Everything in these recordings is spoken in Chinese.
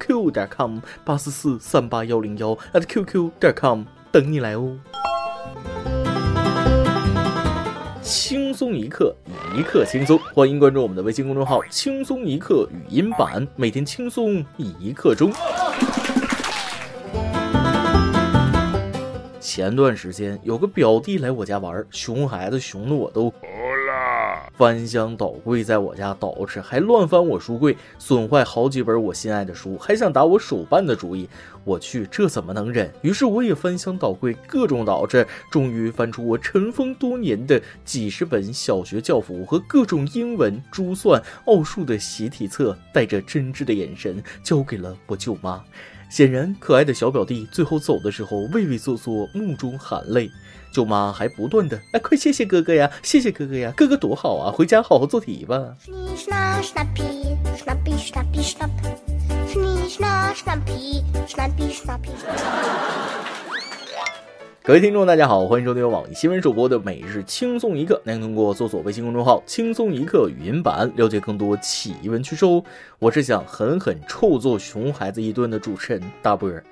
q 点 com，八四四三八幺零幺 at qq 点 com，等你来哦。轻松一刻，一刻轻松，欢迎关注我们的微信公众号“轻松一刻语音版”，每天轻松一刻钟。前段时间有个表弟来我家玩，熊孩子熊的我都。翻箱倒柜，在我家捯饬，还乱翻我书柜，损坏好几本我心爱的书，还想打我手办的主意。我去，这怎么能忍？于是我也翻箱倒柜，各种捯饬，终于翻出我尘封多年的几十本小学教辅和各种英文、珠算、奥数的习题册，带着真挚的眼神交给了我舅妈。显然，可爱的小表弟最后走的时候畏畏缩缩，目中含泪。舅妈还不断的哎，快谢谢哥哥呀，谢谢哥哥呀，哥哥多好啊，回家好好做题吧。各位听众，大家好，欢迎收听由网易新闻主播的每日轻松一刻。您通过搜索微信公众号“轻松一刻”语音版了解更多奇闻趣事哦。我是想狠狠臭揍熊孩子一顿的主持人大波儿。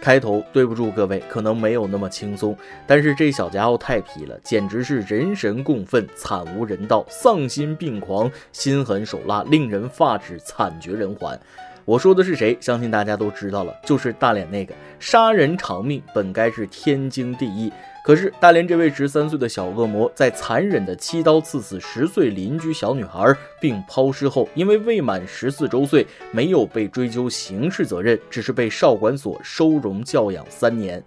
开头对不住各位，可能没有那么轻松，但是这小家伙太皮了，简直是人神共愤，惨无人道，丧心病狂，心狠手辣，令人发指，惨绝人寰。我说的是谁？相信大家都知道了，就是大连那个杀人偿命，本该是天经地义。可是大连这位十三岁的小恶魔，在残忍的七刀刺死十岁邻居小女孩并抛尸后，因为未满十四周岁，没有被追究刑事责任，只是被少管所收容教养三年。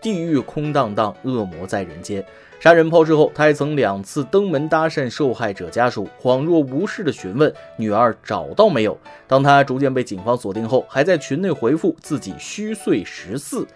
地狱空荡荡，恶魔在人间。杀人抛尸后，他还曾两次登门搭讪受害者家属，恍若无事的询问女儿找到没有。当他逐渐被警方锁定后，还在群内回复自己虚岁十四。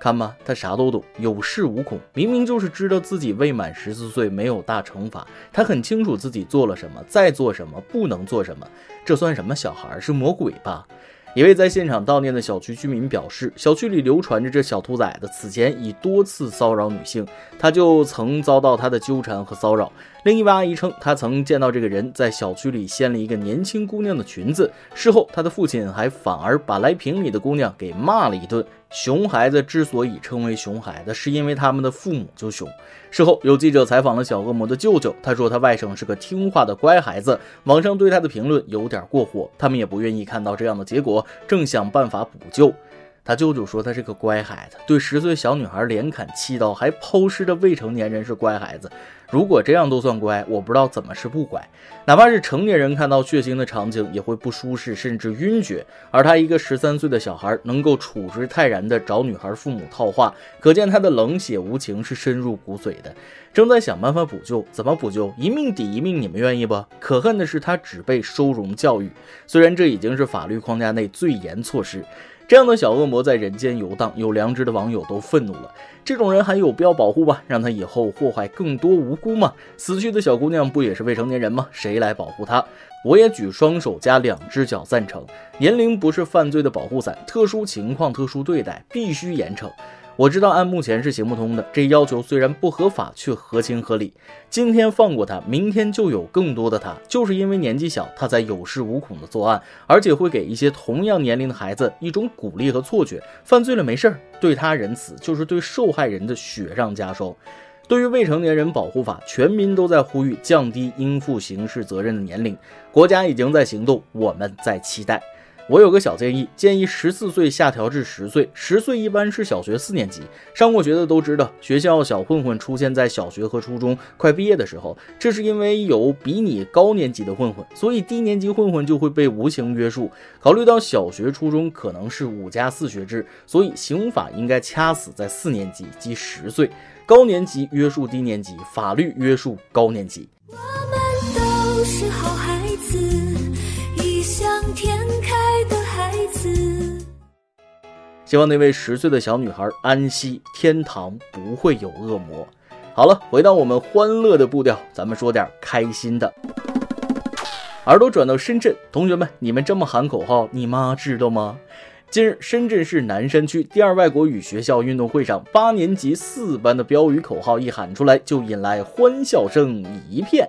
看吧，他啥都懂，有恃无恐。明明就是知道自己未满十四岁没有大惩罚，他很清楚自己做了什么，在做什么，不能做什么。这算什么小孩？是魔鬼吧？一位在现场悼念的小区居民表示，小区里流传着这小兔崽子此前已多次骚扰女性，他就曾遭到他的纠缠和骚扰。另一位阿姨称，她曾见到这个人在小区里掀了一个年轻姑娘的裙子，事后他的父亲还反而把来评理的姑娘给骂了一顿。熊孩子之所以称为熊孩子，是因为他们的父母就熊。事后有记者采访了小恶魔的舅舅，他说他外甥是个听话的乖孩子，网上对他的评论有点过火，他们也不愿意看到这样的结果，正想办法补救。他舅舅说他是个乖孩子，对十岁小女孩连砍七刀还抛尸的未成年人是乖孩子。如果这样都算乖，我不知道怎么是不乖。哪怕是成年人看到血腥的场景也会不舒适，甚至晕厥。而他一个十三岁的小孩能够处之泰然地找女孩父母套话，可见他的冷血无情是深入骨髓的。正在想办法补救，怎么补救？一命抵一命，你们愿意不？可恨的是他只被收容教育，虽然这已经是法律框架内最严措施。这样的小恶魔在人间游荡，有良知的网友都愤怒了。这种人还有必要保护吗？让他以后祸害更多无辜吗？死去的小姑娘不也是未成年人吗？谁来保护她？我也举双手加两只脚赞成。年龄不是犯罪的保护伞，特殊情况特殊对待，必须严惩。我知道按目前是行不通的，这要求虽然不合法，却合情合理。今天放过他，明天就有更多的他，就是因为年纪小，他才有恃无恐的作案，而且会给一些同样年龄的孩子一种鼓励和错觉，犯罪了没事儿，对他仁慈，就是对受害人的雪上加霜。对于未成年人保护法，全民都在呼吁降低应负刑事责任的年龄，国家已经在行动，我们在期待。我有个小建议，建议十四岁下调至十岁。十岁一般是小学四年级，上过学的都知道，学校小混混出现在小学和初中快毕业的时候，这是因为有比你高年级的混混，所以低年级混混就会被无情约束。考虑到小学、初中可能是五加四学制，所以刑法应该掐死在四年级即十岁，高年级约束低年级，法律约束高年级。我们都是好孩希望那位十岁的小女孩安息，天堂不会有恶魔。好了，回到我们欢乐的步调，咱们说点开心的。耳朵转到深圳，同学们，你们这么喊口号，你妈知道吗？近日，深圳市南山区第二外国语学校运动会上，八年级四班的标语口号一喊出来，就引来欢笑声一片。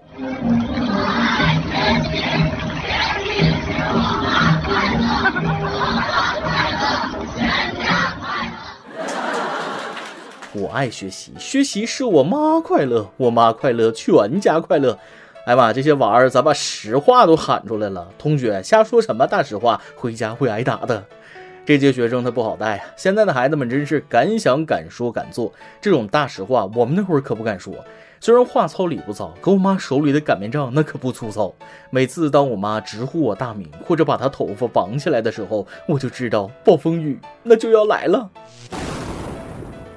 我爱学习，学习使我妈快乐，我妈快乐，全家快乐。哎妈，这些娃儿咱把实话都喊出来了？同学，瞎说什么大实话，回家会挨打的。这届学生他不好带啊！现在的孩子们真是敢想敢说敢做，这种大实话我们那会儿可不敢说。虽然话糙理不糙，可我妈手里的擀面杖那可不粗糙。每次当我妈直呼我大名，或者把她头发绑起来的时候，我就知道暴风雨那就要来了。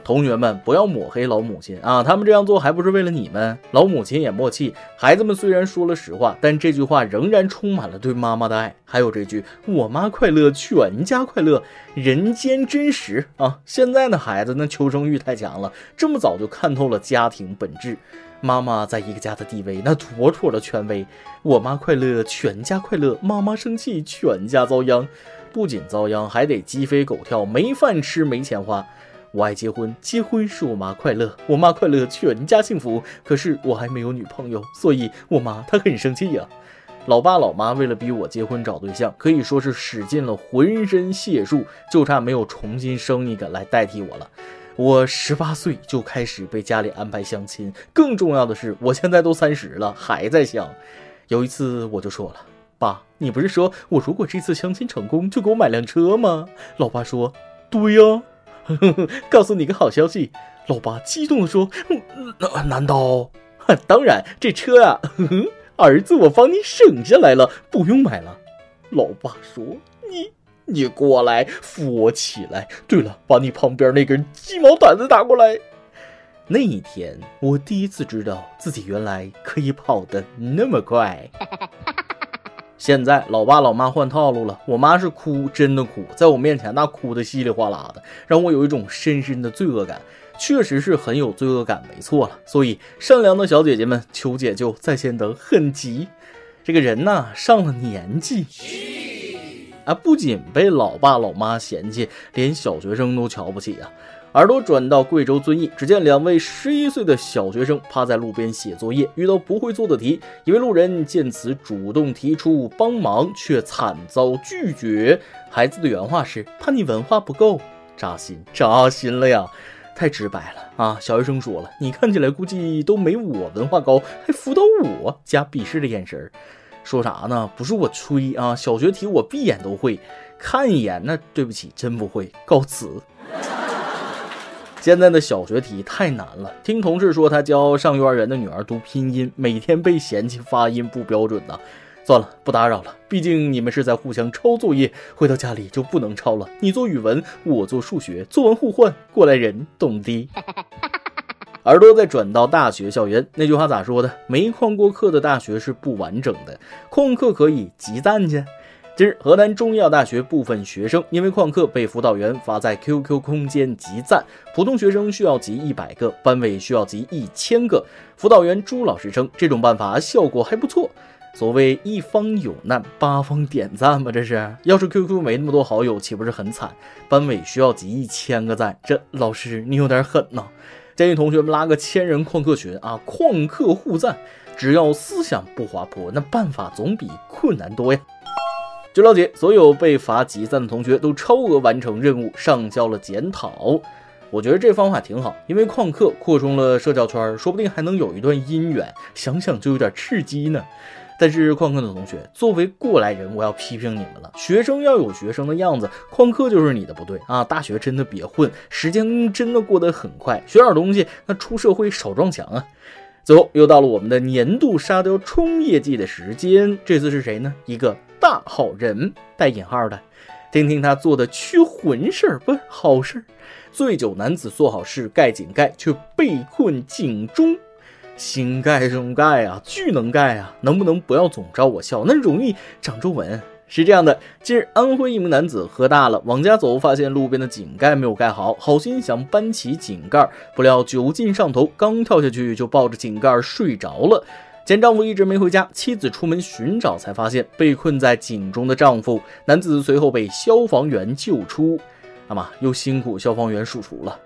同学们，不要抹黑老母亲啊！他们这样做还不是为了你们？老母亲也默契。孩子们虽然说了实话，但这句话仍然充满了对妈妈的爱。还有这句“我妈快乐，全家快乐”，人间真实啊！现在的孩子那求生欲太强了，这么早就看透了家庭本质。妈妈在一个家的地位，那妥妥的权威。我妈快乐，全家快乐；妈妈生气，全家遭殃。不仅遭殃，还得鸡飞狗跳，没饭吃，没钱花。我爱结婚，结婚使我妈快乐，我妈快乐，全家幸福。可是我还没有女朋友，所以我妈她很生气呀。老爸老妈为了逼我结婚找对象，可以说是使尽了浑身解数，就差没有重新生一个来代替我了。我十八岁就开始被家里安排相亲，更重要的是，我现在都三十了还在相。有一次我就说了，爸，你不是说我如果这次相亲成功就给我买辆车吗？老爸说，对呀。告诉你个好消息，老爸激动地说：“难道？当然，这车啊，儿子我帮你省下来了，不用买了。”老爸说：“你你过来扶我起来。对了，把你旁边那根鸡毛掸子打过来。”那一天，我第一次知道自己原来可以跑得那么快。现在老爸老妈换套路了，我妈是哭，真的哭，在我面前那哭的稀里哗啦的，让我有一种深深的罪恶感，确实是很有罪恶感，没错了。所以善良的小姐姐们，求解救，在线等很急。这个人呐，上了年纪啊，不仅被老爸老妈嫌弃，连小学生都瞧不起啊。耳朵转到贵州遵义，只见两位十一岁的小学生趴在路边写作业，遇到不会做的题，一位路人见此主动提出帮忙，却惨遭拒绝。孩子的原话是：“怕你文化不够。”扎心，扎心了呀！太直白了啊！小学生说了：“你看起来估计都没我文化高，还辅导我？”加鄙视的眼神，说啥呢？不是我吹啊，小学题我闭眼都会，看一眼那对不起，真不会。告辞。现在的小学题太难了，听同事说他教上幼儿园的女儿读拼音，每天被嫌弃发音不标准呢。算了，不打扰了，毕竟你们是在互相抄作业，回到家里就不能抄了。你做语文，我做数学，作文互换，过来人懂的。耳朵再转到大学校园，那句话咋说的？没旷过课的大学是不完整的，旷课可以集赞去。近日，河南中医药大学部分学生因为旷课被辅导员罚在 QQ 空间集赞，普通学生需要集一百个，班委需要集一千个。辅导员朱老师称，这种办法效果还不错。所谓一方有难，八方点赞吧，这是。要是 QQ 没那么多好友，岂不是很惨？班委需要集一千个赞，这老师你有点狠呐！建议同学们拉个千人旷课群啊，旷课互赞，只要思想不滑坡，那办法总比困难多呀。据了解，所有被罚集赞的同学都超额完成任务，上交了检讨。我觉得这方法挺好，因为旷课扩充了社交圈，说不定还能有一段姻缘，想想就有点刺激呢。但是旷课的同学，作为过来人，我要批评你们了。学生要有学生的样子，旷课就是你的不对啊！大学真的别混，时间真的过得很快，学点东西，那出社会少撞墙啊！最后又到了我们的年度沙雕冲业绩的时间，这次是谁呢？一个。大好人带引号的，听听他做的驱魂事儿，不是好事儿。醉酒男子做好事盖井盖，却被困井中。新盖中盖啊，巨能盖啊！能不能不要总招我笑？那容易长皱纹。是这样的，近日安徽一名男子喝大了，往家走，发现路边的井盖没有盖好，好心想搬起井盖，不料酒劲上头，刚跳下去就抱着井盖睡着了。前丈夫一直没回家，妻子出门寻找，才发现被困在井中的丈夫。男子随后被消防员救出。那么又辛苦消防员叔叔了。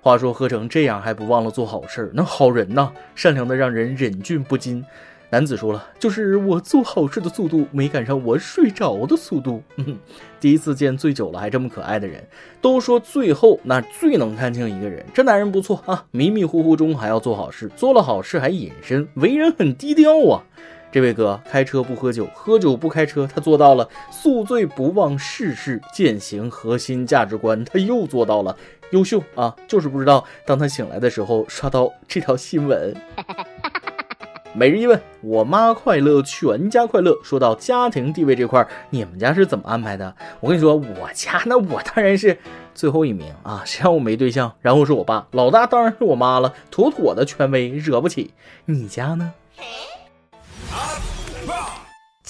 话说喝成这样还不忘了做好事，那好人呢，善良的让人忍俊不禁。男子说了，就是我做好事的速度没赶上我睡着的速度。第一次见醉酒了还这么可爱的人，都说最后那最能看清一个人。这男人不错啊，迷迷糊糊中还要做好事，做了好事还隐身，为人很低调啊。这位哥开车不喝酒，喝酒不开车，他做到了；宿醉不忘世事践行核心价值观，他又做到了。优秀啊，就是不知道当他醒来的时候刷到这条新闻。每日一问，我妈快乐，全家快乐。说到家庭地位这块，你们家是怎么安排的？我跟你说，我家那我当然是最后一名啊，谁让我没对象？然后是我爸，老大当然是我妈了，妥妥的权威，惹不起。你家呢？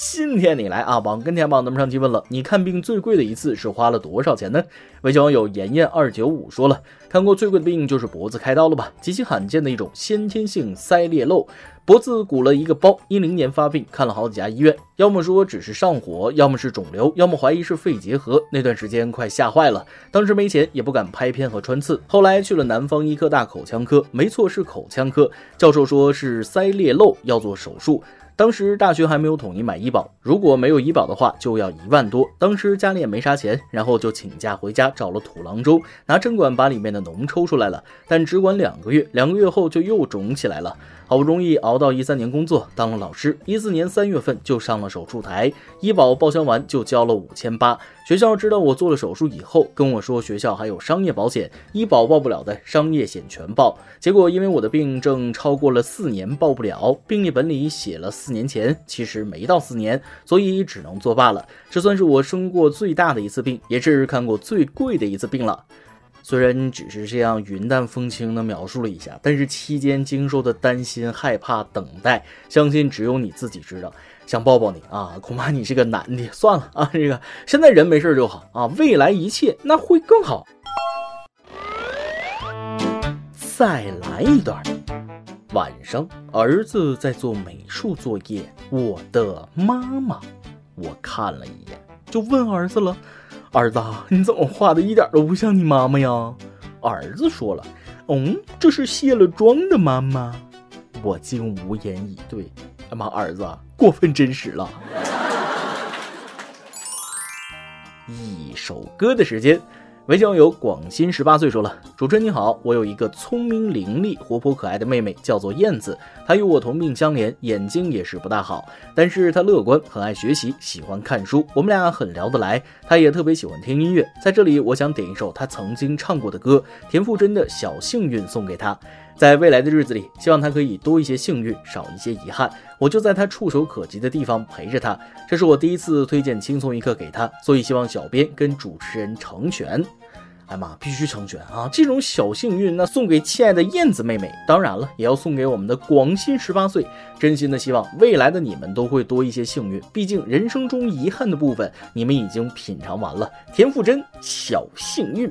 今天你来啊，网跟天榜咱们上期问了，你看病最贵的一次是花了多少钱呢？微信网友妍妍二九五说了，看过最贵的病就是脖子开刀了吧，极其罕见的一种先天性腮裂漏，脖子鼓了一个包，一零年发病，看了好几家医院，要么说只是上火，要么是肿瘤，要么怀疑是肺结核，那段时间快吓坏了，当时没钱也不敢拍片和穿刺，后来去了南方医科大口腔科，没错是口腔科，教授说是腮裂漏要做手术。当时大学还没有统一买医保，如果没有医保的话，就要一万多。当时家里也没啥钱，然后就请假回家找了土郎中，拿针管把里面的脓抽出来了，但只管两个月，两个月后就又肿起来了。好不容易熬到一三年工作，当了老师，一四年三月份就上了手术台，医保报销完就交了五千八。学校知道我做了手术以后，跟我说学校还有商业保险，医保报不了的商业险全报。结果因为我的病症超过了四年报不了，病历本里写了四年前，其实没到四年，所以只能作罢了。这算是我生过最大的一次病，也是看过最贵的一次病了。虽然只是这样云淡风轻的描述了一下，但是期间经受的担心、害怕、等待，相信只有你自己知道。想抱抱你啊，恐怕你是个男的。算了啊，这个现在人没事就好啊，未来一切那会更好。再来一段。晚上，儿子在做美术作业，我的妈妈，我看了一眼，就问儿子了：“儿子，你怎么画的一点都不像你妈妈呀？”儿子说了：“嗯，这是卸了妆的妈妈。”我竟无言以对。哎妈，儿子过分真实了。一首歌的时间，微信网友广新十八岁说了：“主持人你好，我有一个聪明伶俐、活泼可爱的妹妹，叫做燕子。她与我同病相怜，眼睛也是不大好，但是她乐观，很爱学习，喜欢看书。我们俩很聊得来，她也特别喜欢听音乐。在这里，我想点一首她曾经唱过的歌，田馥甄的《小幸运》送给她。”在未来的日子里，希望他可以多一些幸运，少一些遗憾。我就在他触手可及的地方陪着他。这是我第一次推荐轻松一刻给他，所以希望小编跟主持人成全。哎妈，必须成全啊！这种小幸运，那送给亲爱的燕子妹妹，当然了，也要送给我们的广新十八岁。真心的希望未来的你们都会多一些幸运。毕竟人生中遗憾的部分，你们已经品尝完了。田馥甄，小幸运。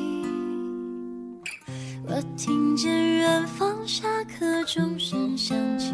我听见远方下课钟声响起，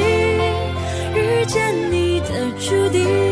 遇见你的注定。